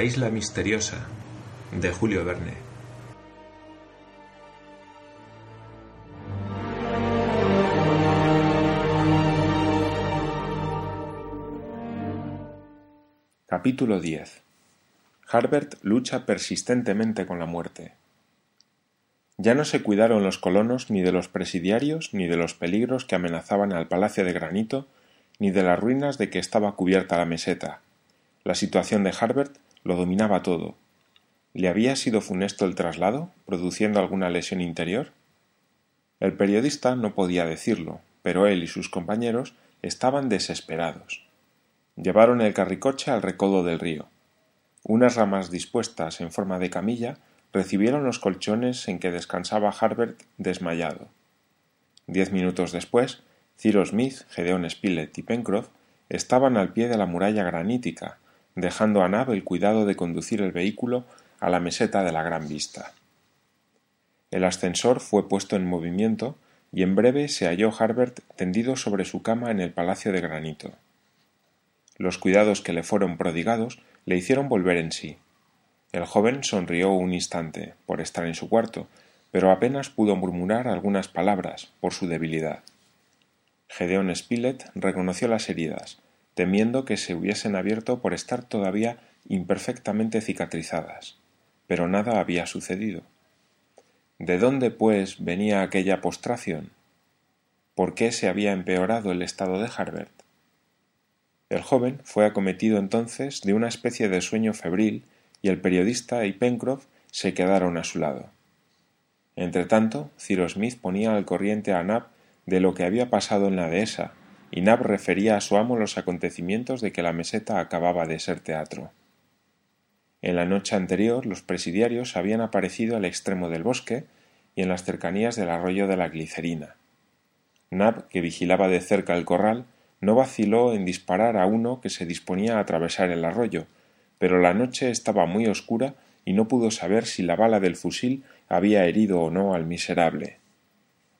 La isla misteriosa de Julio Verne. Capítulo 10 Harbert lucha persistentemente con la muerte. Ya no se cuidaron los colonos ni de los presidiarios ni de los peligros que amenazaban al palacio de granito ni de las ruinas de que estaba cubierta la meseta. La situación de Harbert lo dominaba todo. ¿Le había sido funesto el traslado, produciendo alguna lesión interior? El periodista no podía decirlo, pero él y sus compañeros estaban desesperados. Llevaron el carricoche al recodo del río. Unas ramas dispuestas en forma de camilla recibieron los colchones en que descansaba Harbert desmayado. Diez minutos después, Cyrus Smith, Gedeon Spilett y Pencroff estaban al pie de la muralla granítica, dejando a Nab el cuidado de conducir el vehículo a la meseta de la Gran Vista. El ascensor fue puesto en movimiento y en breve se halló Harbert tendido sobre su cama en el palacio de granito. Los cuidados que le fueron prodigados le hicieron volver en sí. El joven sonrió un instante por estar en su cuarto, pero apenas pudo murmurar algunas palabras por su debilidad. Gedeón Spilett reconoció las heridas, temiendo que se hubiesen abierto por estar todavía imperfectamente cicatrizadas. Pero nada había sucedido. ¿De dónde, pues, venía aquella postración? ¿Por qué se había empeorado el estado de Harbert? El joven fue acometido entonces de una especie de sueño febril y el periodista y Pencroff se quedaron a su lado. Entretanto, Cyrus Smith ponía al corriente a Nab de lo que había pasado en la dehesa, y Nab refería a su amo los acontecimientos de que la meseta acababa de ser teatro. En la noche anterior los presidiarios habían aparecido al extremo del bosque y en las cercanías del arroyo de la glicerina. Nab, que vigilaba de cerca el corral, no vaciló en disparar a uno que se disponía a atravesar el arroyo, pero la noche estaba muy oscura y no pudo saber si la bala del fusil había herido o no al miserable.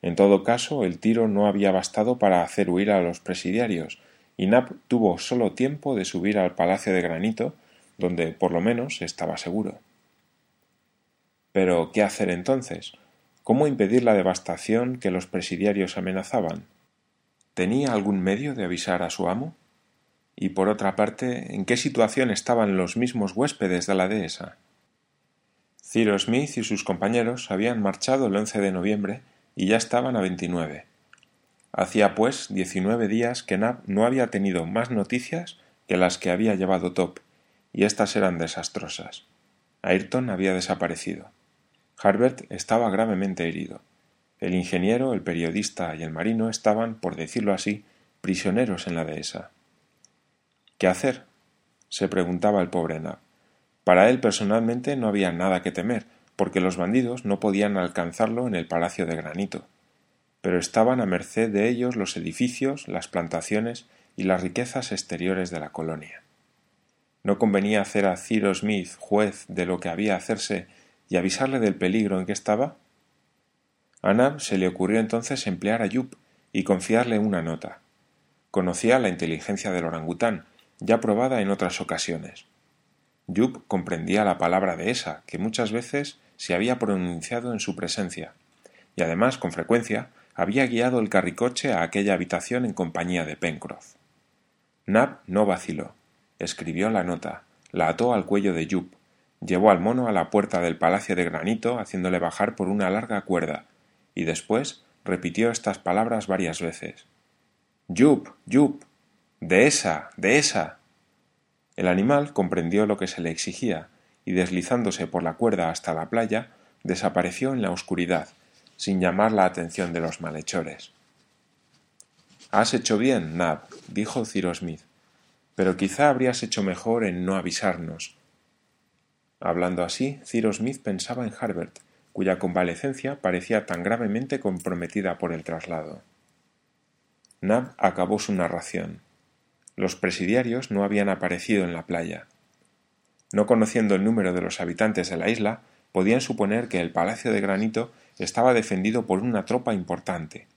En todo caso, el tiro no había bastado para hacer huir a los presidiarios, y Nab tuvo solo tiempo de subir al palacio de granito, donde por lo menos estaba seguro. Pero ¿qué hacer entonces? ¿Cómo impedir la devastación que los presidiarios amenazaban? ¿Tenía algún medio de avisar a su amo? Y por otra parte, ¿en qué situación estaban los mismos huéspedes de la dehesa? Cyrus Smith y sus compañeros habían marchado el 11 de noviembre y ya estaban a 29. Hacía pues diecinueve días que Nab no había tenido más noticias que las que había llevado Top, y éstas eran desastrosas. Ayrton había desaparecido. Harbert estaba gravemente herido. El ingeniero, el periodista y el marino estaban, por decirlo así, prisioneros en la dehesa. ¿Qué hacer? se preguntaba el pobre Nab. Para él personalmente no había nada que temer, porque los bandidos no podían alcanzarlo en el palacio de granito. Pero estaban a merced de ellos los edificios, las plantaciones y las riquezas exteriores de la colonia. ¿No convenía hacer a Ciro Smith juez de lo que había hacerse y avisarle del peligro en que estaba? A Nab se le ocurrió entonces emplear a Yup y confiarle una nota. Conocía la inteligencia del orangután, ya probada en otras ocasiones. Yup comprendía la palabra de esa, que muchas veces se había pronunciado en su presencia, y además, con frecuencia, había guiado el carricoche a aquella habitación en compañía de Pencroff. Nab no vaciló. Escribió la nota, la ató al cuello de Yup, llevó al mono a la puerta del palacio de granito haciéndole bajar por una larga cuerda, y después repitió estas palabras varias veces. Yup, Yup, esa, de esa. El animal comprendió lo que se le exigía, deslizándose por la cuerda hasta la playa, desapareció en la oscuridad, sin llamar la atención de los malhechores. Has hecho bien, Nab, dijo Cyrus Smith, pero quizá habrías hecho mejor en no avisarnos. Hablando así, Cyrus Smith pensaba en Harbert, cuya convalecencia parecía tan gravemente comprometida por el traslado. Nab acabó su narración. Los presidiarios no habían aparecido en la playa. No conociendo el número de los habitantes de la isla, podían suponer que el palacio de granito estaba defendido por una tropa importante.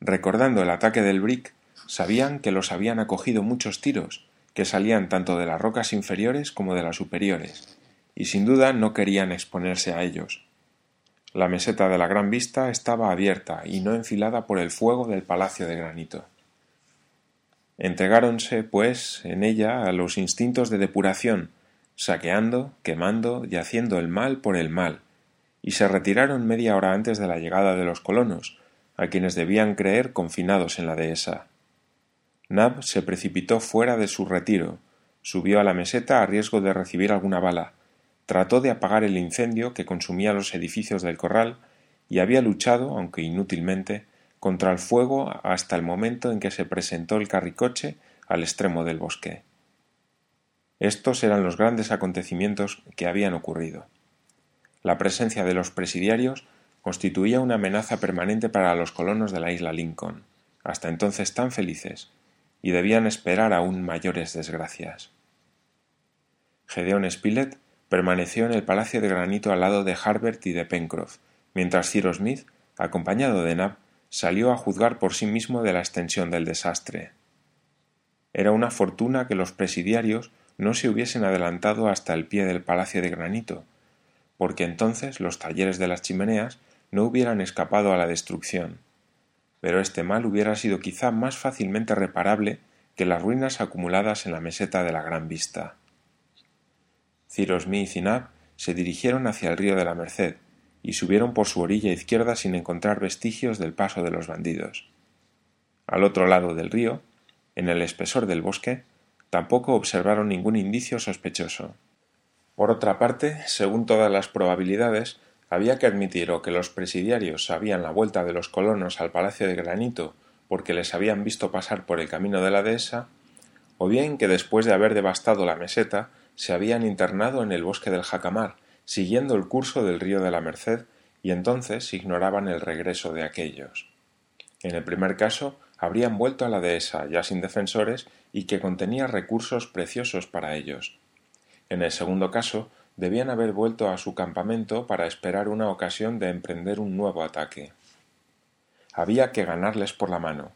Recordando el ataque del Brick, sabían que los habían acogido muchos tiros que salían tanto de las rocas inferiores como de las superiores, y sin duda no querían exponerse a ellos. La meseta de la Gran Vista estaba abierta y no enfilada por el fuego del palacio de granito. Entregáronse, pues, en ella a los instintos de depuración, saqueando, quemando y haciendo el mal por el mal, y se retiraron media hora antes de la llegada de los colonos, a quienes debían creer confinados en la dehesa. Nab se precipitó fuera de su retiro, subió a la meseta a riesgo de recibir alguna bala, trató de apagar el incendio que consumía los edificios del corral y había luchado, aunque inútilmente, contra el fuego hasta el momento en que se presentó el carricoche al extremo del bosque. Estos eran los grandes acontecimientos que habían ocurrido. La presencia de los presidiarios constituía una amenaza permanente para los colonos de la isla Lincoln, hasta entonces tan felices, y debían esperar aún mayores desgracias. Gedeón Spilett permaneció en el palacio de granito al lado de Harbert y de Pencroff, mientras Cyrus Smith, acompañado de Nab, salió a juzgar por sí mismo de la extensión del desastre. Era una fortuna que los presidiarios no se hubiesen adelantado hasta el pie del palacio de granito, porque entonces los talleres de las chimeneas no hubieran escapado a la destrucción, pero este mal hubiera sido quizá más fácilmente reparable que las ruinas acumuladas en la meseta de la Gran Vista. Cyrus Smith y Nab se dirigieron hacia el río de la Merced y subieron por su orilla izquierda sin encontrar vestigios del paso de los bandidos. Al otro lado del río, en el espesor del bosque, tampoco observaron ningún indicio sospechoso. Por otra parte, según todas las probabilidades, había que admitir o que los presidiarios sabían la vuelta de los colonos al Palacio de Granito porque les habían visto pasar por el camino de la dehesa, o bien que después de haber devastado la meseta se habían internado en el bosque del Jacamar, siguiendo el curso del río de la Merced, y entonces ignoraban el regreso de aquellos. En el primer caso, habrían vuelto a la dehesa, ya sin defensores, y que contenía recursos preciosos para ellos. En el segundo caso, debían haber vuelto a su campamento para esperar una ocasión de emprender un nuevo ataque. Había que ganarles por la mano,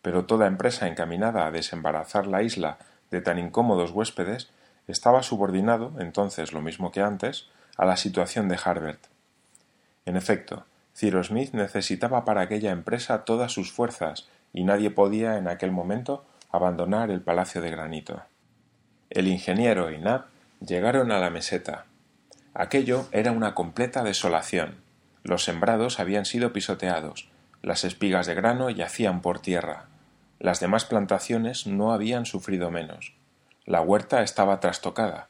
pero toda empresa encaminada a desembarazar la isla de tan incómodos huéspedes estaba subordinado, entonces lo mismo que antes, a la situación de Harbert. En efecto, Cyrus Smith necesitaba para aquella empresa todas sus fuerzas y nadie podía en aquel momento abandonar el palacio de granito. El ingeniero y Nab Llegaron a la meseta. Aquello era una completa desolación. Los sembrados habían sido pisoteados, las espigas de grano yacían por tierra. Las demás plantaciones no habían sufrido menos. La huerta estaba trastocada.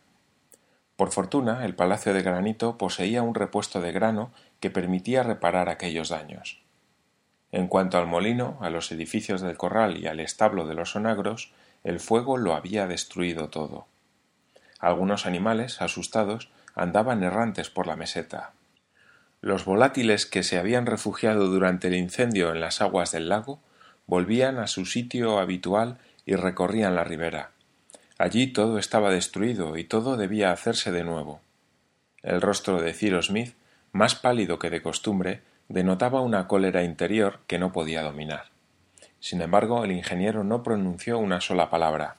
Por fortuna, el palacio de granito poseía un repuesto de grano que permitía reparar aquellos daños. En cuanto al molino, a los edificios del corral y al establo de los onagros, el fuego lo había destruido todo. Algunos animales, asustados, andaban errantes por la meseta. Los volátiles que se habían refugiado durante el incendio en las aguas del lago volvían a su sitio habitual y recorrían la ribera. Allí todo estaba destruido y todo debía hacerse de nuevo. El rostro de Cyrus Smith, más pálido que de costumbre, denotaba una cólera interior que no podía dominar. Sin embargo, el ingeniero no pronunció una sola palabra.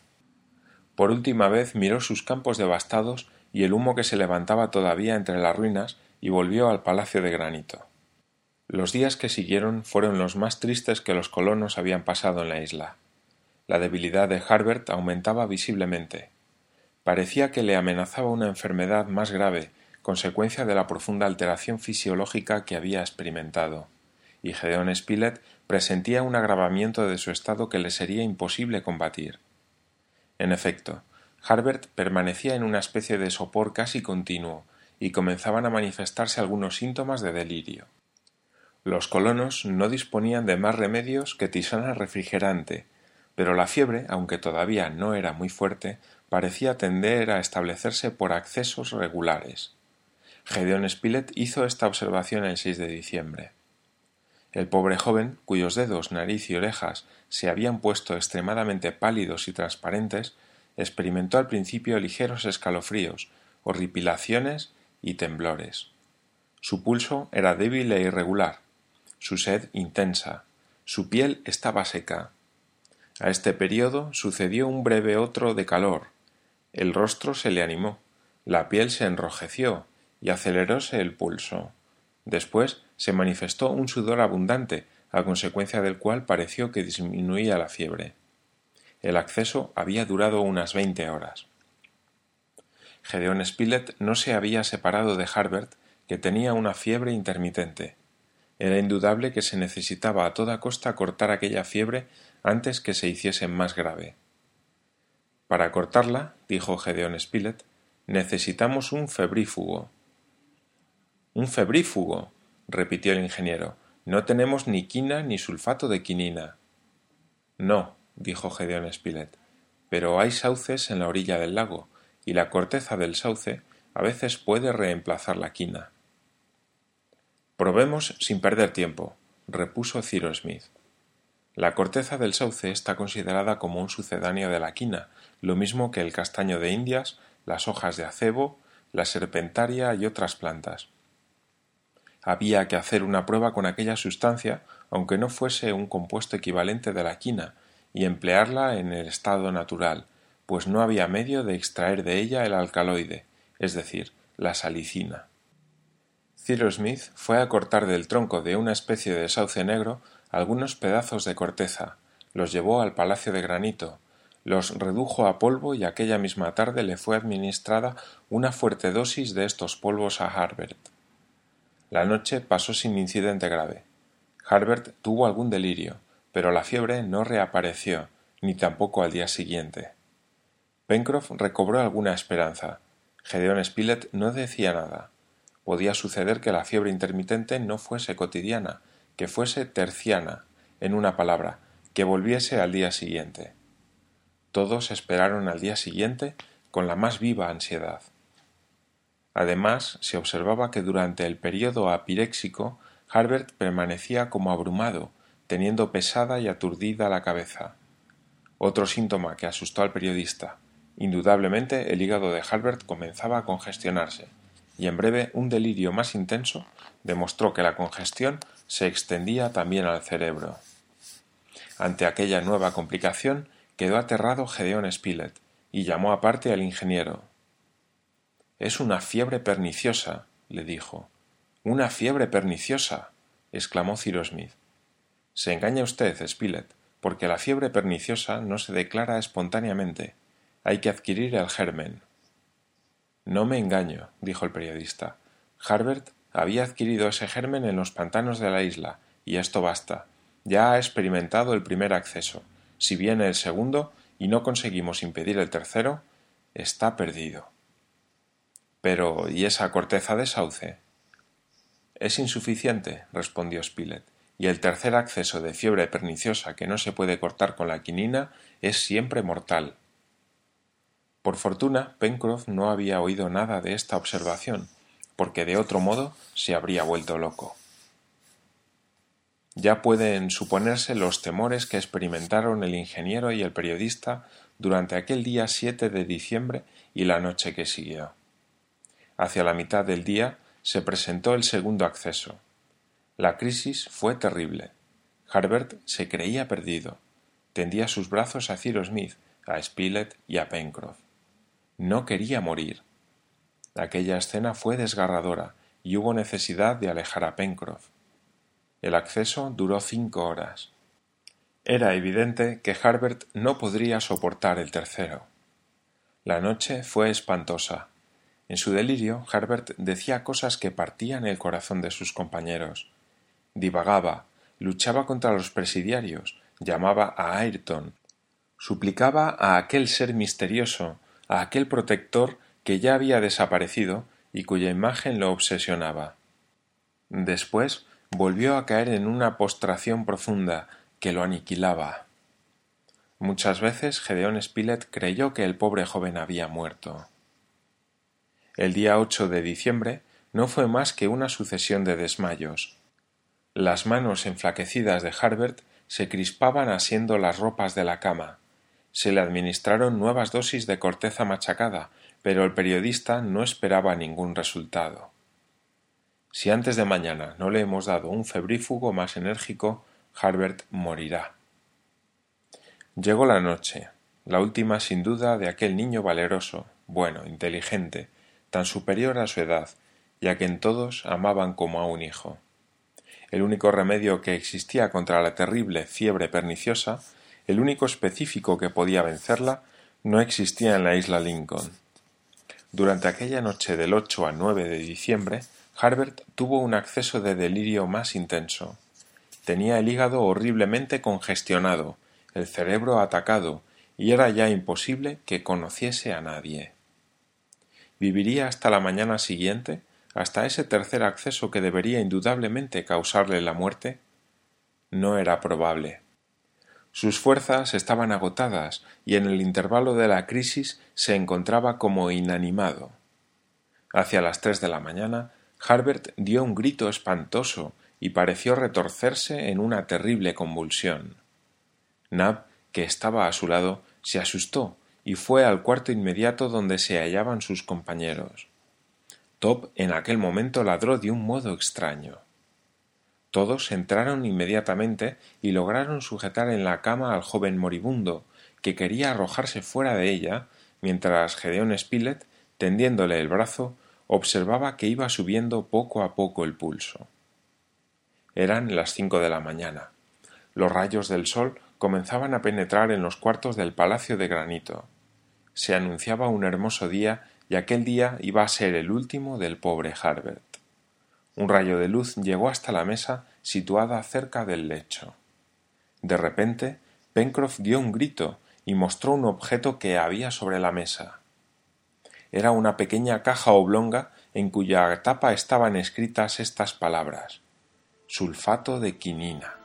Por última vez miró sus campos devastados y el humo que se levantaba todavía entre las ruinas y volvió al palacio de granito. Los días que siguieron fueron los más tristes que los colonos habían pasado en la isla. La debilidad de Harbert aumentaba visiblemente. Parecía que le amenazaba una enfermedad más grave, consecuencia de la profunda alteración fisiológica que había experimentado, y Gedeón Spilett presentía un agravamiento de su estado que le sería imposible combatir. En efecto, Harbert permanecía en una especie de sopor casi continuo, y comenzaban a manifestarse algunos síntomas de delirio. Los colonos no disponían de más remedios que tisana refrigerante, pero la fiebre, aunque todavía no era muy fuerte, parecía tender a establecerse por accesos regulares. Gedeón Spilett hizo esta observación el 6 de diciembre. El pobre joven, cuyos dedos, nariz y orejas se habían puesto extremadamente pálidos y transparentes, experimentó al principio ligeros escalofríos, horripilaciones y temblores. Su pulso era débil e irregular, su sed intensa, su piel estaba seca. A este periodo sucedió un breve otro de calor. El rostro se le animó, la piel se enrojeció y aceleróse el pulso. Después se manifestó un sudor abundante, a consecuencia del cual pareció que disminuía la fiebre. El acceso había durado unas veinte horas. Gedeón Spilett no se había separado de Harbert, que tenía una fiebre intermitente. Era indudable que se necesitaba a toda costa cortar aquella fiebre antes que se hiciese más grave. Para cortarla, dijo Gedeón Spilett, necesitamos un febrífugo. Un febrífugo, repitió el ingeniero. No tenemos ni quina ni sulfato de quinina. No, dijo Gedeón Spilett, pero hay sauces en la orilla del lago, y la corteza del sauce a veces puede reemplazar la quina. Probemos sin perder tiempo, repuso Cyrus Smith. La corteza del sauce está considerada como un sucedáneo de la quina, lo mismo que el castaño de Indias, las hojas de acebo, la serpentaria y otras plantas. Había que hacer una prueba con aquella sustancia, aunque no fuese un compuesto equivalente de la quina, y emplearla en el estado natural, pues no había medio de extraer de ella el alcaloide, es decir, la salicina. Cyrus Smith fue a cortar del tronco de una especie de sauce negro algunos pedazos de corteza, los llevó al palacio de granito, los redujo a polvo y aquella misma tarde le fue administrada una fuerte dosis de estos polvos a Harbert. La noche pasó sin incidente grave. Harbert tuvo algún delirio, pero la fiebre no reapareció, ni tampoco al día siguiente. Pencroff recobró alguna esperanza. Gedeón Spilett no decía nada podía suceder que la fiebre intermitente no fuese cotidiana, que fuese terciana, en una palabra, que volviese al día siguiente. Todos esperaron al día siguiente con la más viva ansiedad. Además, se observaba que durante el período apiréxico Harbert permanecía como abrumado, teniendo pesada y aturdida la cabeza. Otro síntoma que asustó al periodista. Indudablemente el hígado de Harbert comenzaba a congestionarse y en breve un delirio más intenso demostró que la congestión se extendía también al cerebro. Ante aquella nueva complicación quedó aterrado Gedeón Spilett y llamó aparte al ingeniero. Es una fiebre perniciosa, le dijo. Una fiebre perniciosa, exclamó Cyrus Smith. Se engaña usted, Spilett, porque la fiebre perniciosa no se declara espontáneamente. Hay que adquirir el germen. No me engaño, dijo el periodista. Harbert había adquirido ese germen en los pantanos de la isla, y esto basta. Ya ha experimentado el primer acceso. Si viene el segundo y no conseguimos impedir el tercero, está perdido. Pero ¿y esa corteza de sauce? Es insuficiente, respondió Spilett, y el tercer acceso de fiebre perniciosa que no se puede cortar con la quinina es siempre mortal. Por fortuna, Pencroff no había oído nada de esta observación, porque de otro modo se habría vuelto loco. Ya pueden suponerse los temores que experimentaron el ingeniero y el periodista durante aquel día 7 de diciembre y la noche que siguió. Hacia la mitad del día se presentó el segundo acceso. La crisis fue terrible. Harbert se creía perdido. Tendía sus brazos a Cyrus Smith, a Spilett y a Pencroff. No quería morir. Aquella escena fue desgarradora y hubo necesidad de alejar a Pencroff. El acceso duró cinco horas. Era evidente que Harbert no podría soportar el tercero. La noche fue espantosa. En su delirio, Harbert decía cosas que partían el corazón de sus compañeros. Divagaba, luchaba contra los presidiarios, llamaba a Ayrton, suplicaba a aquel ser misterioso a aquel protector que ya había desaparecido y cuya imagen lo obsesionaba. Después volvió a caer en una postración profunda que lo aniquilaba. Muchas veces Gedeón Spilett creyó que el pobre joven había muerto. El día 8 de diciembre no fue más que una sucesión de desmayos. Las manos enflaquecidas de Harbert se crispaban asiendo las ropas de la cama, se le administraron nuevas dosis de corteza machacada, pero el periodista no esperaba ningún resultado. Si antes de mañana no le hemos dado un febrífugo más enérgico, Harbert morirá. Llegó la noche, la última sin duda de aquel niño valeroso, bueno, inteligente, tan superior a su edad, y a quien todos amaban como a un hijo. El único remedio que existía contra la terrible fiebre perniciosa, el único específico que podía vencerla, no existía en la isla Lincoln. Durante aquella noche del 8 al 9 de diciembre, Harbert tuvo un acceso de delirio más intenso. Tenía el hígado horriblemente congestionado, el cerebro atacado, y era ya imposible que conociese a nadie. ¿Viviría hasta la mañana siguiente, hasta ese tercer acceso que debería indudablemente causarle la muerte? No era probable. Sus fuerzas estaban agotadas y en el intervalo de la crisis se encontraba como inanimado. Hacia las tres de la mañana, Harbert dio un grito espantoso y pareció retorcerse en una terrible convulsión. Nab, que estaba a su lado, se asustó y fue al cuarto inmediato donde se hallaban sus compañeros. Top en aquel momento ladró de un modo extraño. Todos entraron inmediatamente y lograron sujetar en la cama al joven moribundo, que quería arrojarse fuera de ella, mientras Gedeón Spilett, tendiéndole el brazo, observaba que iba subiendo poco a poco el pulso. Eran las cinco de la mañana. Los rayos del sol comenzaban a penetrar en los cuartos del palacio de granito. Se anunciaba un hermoso día y aquel día iba a ser el último del pobre Harbert. Un rayo de luz llegó hasta la mesa situada cerca del lecho. De repente, Pencroff dio un grito y mostró un objeto que había sobre la mesa. Era una pequeña caja oblonga en cuya tapa estaban escritas estas palabras sulfato de quinina.